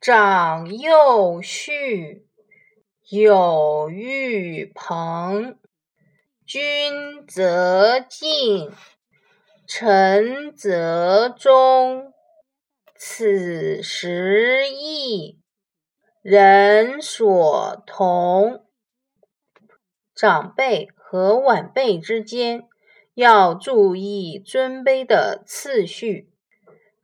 长幼序，有玉朋。君则敬，臣则忠。此时义，人所同。长辈和晚辈之间要注意尊卑的次序，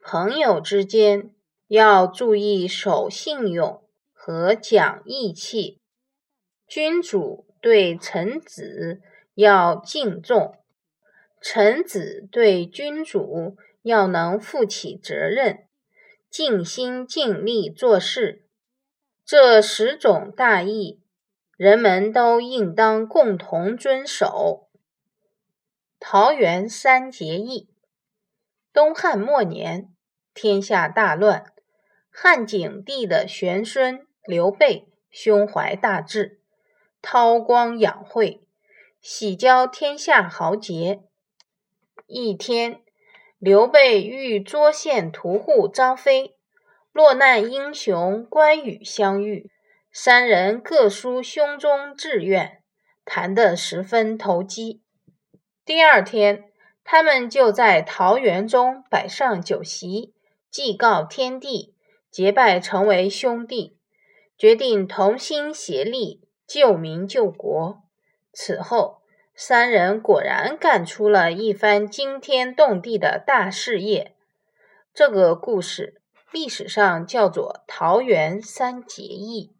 朋友之间。要注意守信用和讲义气，君主对臣子要敬重，臣子对君主要能负起责任，尽心尽力做事。这十种大义，人们都应当共同遵守。桃园三结义。东汉末年，天下大乱。汉景帝的玄孙刘备胸怀大志，韬光养晦，喜交天下豪杰。一天，刘备欲捉县屠户张飞、落难英雄关羽相遇，三人各抒胸中志愿，谈得十分投机。第二天，他们就在桃园中摆上酒席，祭告天地。结拜成为兄弟，决定同心协力救民救国。此后，三人果然干出了一番惊天动地的大事业。这个故事历史上叫做桃园三结义。